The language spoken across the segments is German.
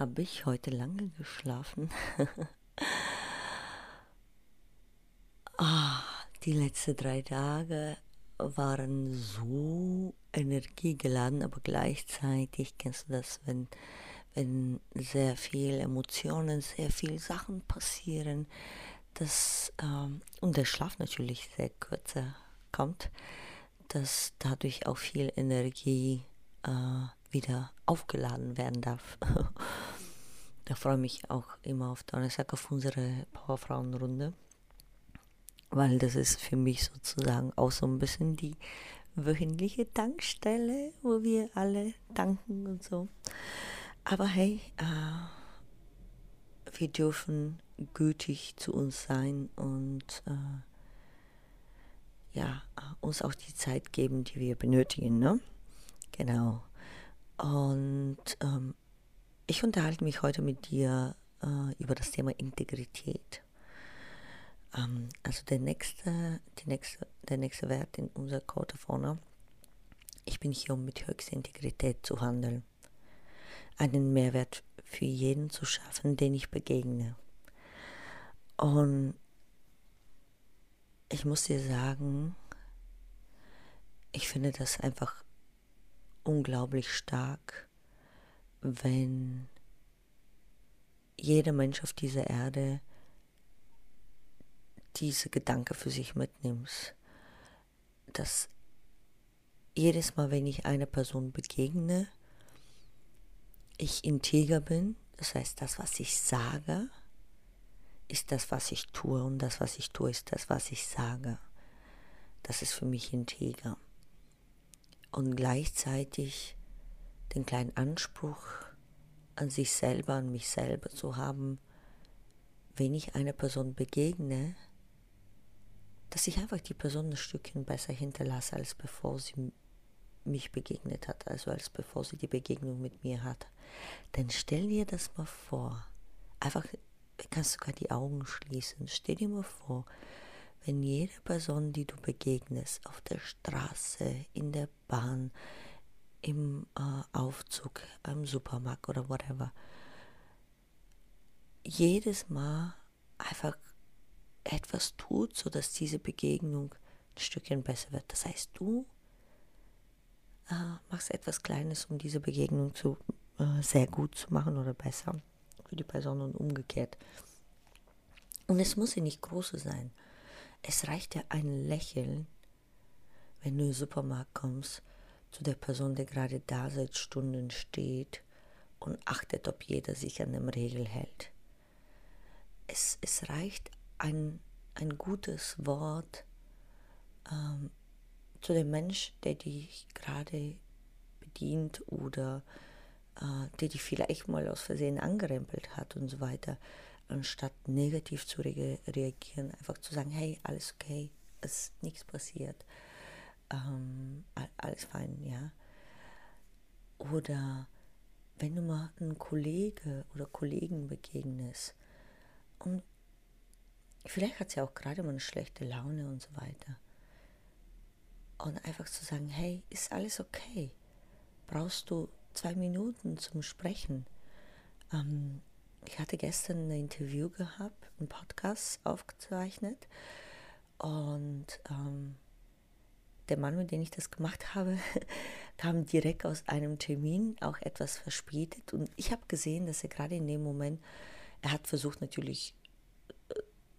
habe ich heute lange geschlafen? ah, die letzten drei Tage waren so energiegeladen, aber gleichzeitig kennst du das, wenn, wenn sehr viel Emotionen, sehr viel Sachen passieren, das, ähm, und der Schlaf natürlich sehr kürzer kommt, dass dadurch auch viel Energie äh, wieder aufgeladen werden darf. da freue ich mich auch immer auf Donnerstag auf unsere Powerfrauenrunde, weil das ist für mich sozusagen auch so ein bisschen die wöchentliche Tankstelle, wo wir alle danken und so. Aber hey, äh, wir dürfen gütig zu uns sein und äh, ja, uns auch die Zeit geben, die wir benötigen. Ne? Genau. Und ähm, ich unterhalte mich heute mit dir äh, über das Thema Integrität. Ähm, also der nächste, die nächste, der nächste Wert in unserer Code of Honor. Ich bin hier, um mit höchster Integrität zu handeln. Einen Mehrwert für jeden zu schaffen, den ich begegne. Und ich muss dir sagen, ich finde das einfach unglaublich stark, wenn jeder Mensch auf dieser Erde diese Gedanke für sich mitnimmt, dass jedes Mal, wenn ich einer Person begegne, ich integer bin, das heißt, das, was ich sage, ist das, was ich tue und das, was ich tue, ist das, was ich sage. Das ist für mich integer und gleichzeitig den kleinen Anspruch an sich selber, an mich selber zu haben, wenn ich einer Person begegne, dass ich einfach die Person ein Stückchen besser hinterlasse, als bevor sie mich begegnet hat, also als bevor sie die Begegnung mit mir hat. Denn stell dir das mal vor, einfach kannst sogar die Augen schließen, stell dir mal vor, wenn jede Person, die du begegnest, auf der Straße, in der Bahn, im äh, Aufzug, im Supermarkt oder whatever, jedes Mal einfach etwas tut, sodass diese Begegnung ein Stückchen besser wird. Das heißt, du äh, machst etwas Kleines, um diese Begegnung zu, äh, sehr gut zu machen oder besser für die Person und umgekehrt. Und es muss ja nicht große sein. Es reicht ja ein Lächeln, wenn du in den Supermarkt kommst, zu der Person, die gerade da seit Stunden steht und achtet, ob jeder sich an dem Regel hält. Es, es reicht ein, ein gutes Wort ähm, zu dem Mensch, der dich gerade bedient oder äh, der dich vielleicht mal aus Versehen angerempelt hat und so weiter anstatt negativ zu re reagieren, einfach zu sagen, hey, alles okay, es ist nichts passiert, ähm, alles fein, ja. Oder wenn du mal einem Kollege oder Kollegen begegnest und vielleicht hat sie auch gerade mal eine schlechte Laune und so weiter. Und einfach zu sagen, hey, ist alles okay? Brauchst du zwei Minuten zum Sprechen? Ähm, ich hatte gestern ein Interview gehabt, einen Podcast aufgezeichnet und ähm, der Mann, mit dem ich das gemacht habe, kam direkt aus einem Termin, auch etwas verspätet und ich habe gesehen, dass er gerade in dem Moment, er hat versucht natürlich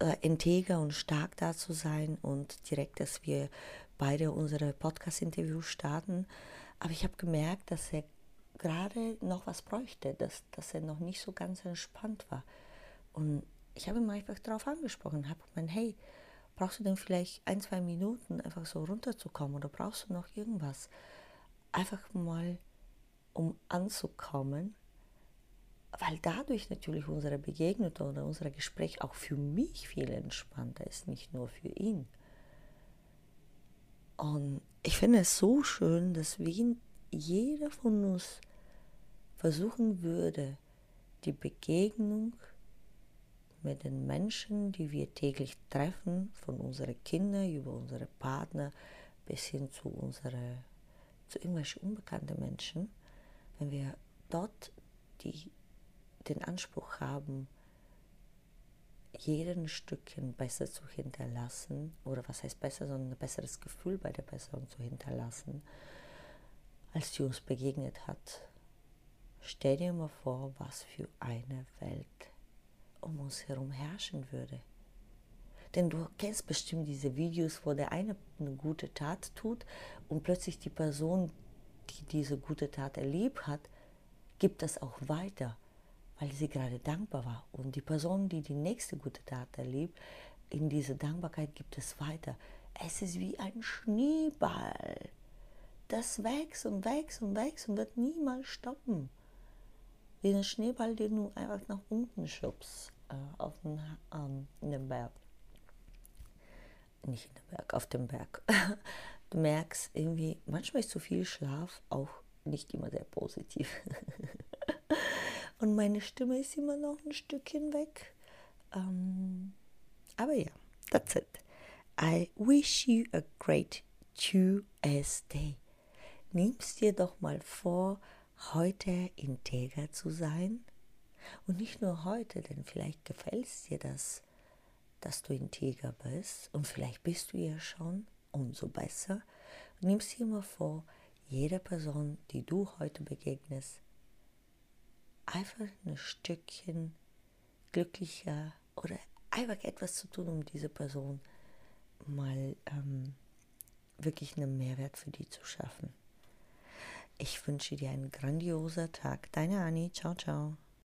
äh, äh, integer und stark da zu sein und direkt, dass wir beide unsere Podcast-Interviews starten, aber ich habe gemerkt, dass er gerade noch was bräuchte, dass, dass er noch nicht so ganz entspannt war. Und ich habe ihn einfach darauf angesprochen, habe gemeint, hey, brauchst du denn vielleicht ein, zwei Minuten einfach so runterzukommen oder brauchst du noch irgendwas? Einfach mal, um anzukommen weil dadurch natürlich unsere Begegnung oder unser Gespräch auch für mich viel entspannter ist, nicht nur für ihn. Und ich finde es so schön, dass wenn jeder von uns versuchen würde, die Begegnung mit den Menschen, die wir täglich treffen, von unseren Kindern über unsere Partner bis hin zu, unsere, zu irgendwelchen unbekannten Menschen, wenn wir dort die, den Anspruch haben, jeden Stückchen besser zu hinterlassen, oder was heißt besser, sondern ein besseres Gefühl bei der Person zu hinterlassen, als die uns begegnet hat. Stell dir mal vor, was für eine Welt um uns herum herrschen würde. Denn du kennst bestimmt diese Videos, wo der eine eine gute Tat tut und plötzlich die Person, die diese gute Tat erlebt hat, gibt das auch weiter, weil sie gerade dankbar war. Und die Person, die die nächste gute Tat erlebt, in diese Dankbarkeit gibt es weiter. Es ist wie ein Schneeball. Das wächst und wächst und wächst und wird niemals stoppen. Wie ein Schneeball, den du einfach nach unten schubst äh, auf den, ähm, den Berg nicht in den Berg, auf dem Berg. Du merkst irgendwie, manchmal ist zu viel Schlaf auch nicht immer sehr positiv. Und meine Stimme ist immer noch ein Stückchen weg. Ähm, aber ja, that's it. I wish you a great Tuesday. Nimmst dir doch mal vor, heute integer zu sein. Und nicht nur heute, denn vielleicht gefällt es dir das dass du integer bist und vielleicht bist du ja schon, umso besser. Nimm dir mal vor, jeder Person, die du heute begegnest, einfach ein Stückchen glücklicher oder einfach etwas zu tun, um diese Person mal ähm, wirklich einen Mehrwert für die zu schaffen. Ich wünsche dir einen grandioser Tag. Deine Anni. Ciao, ciao.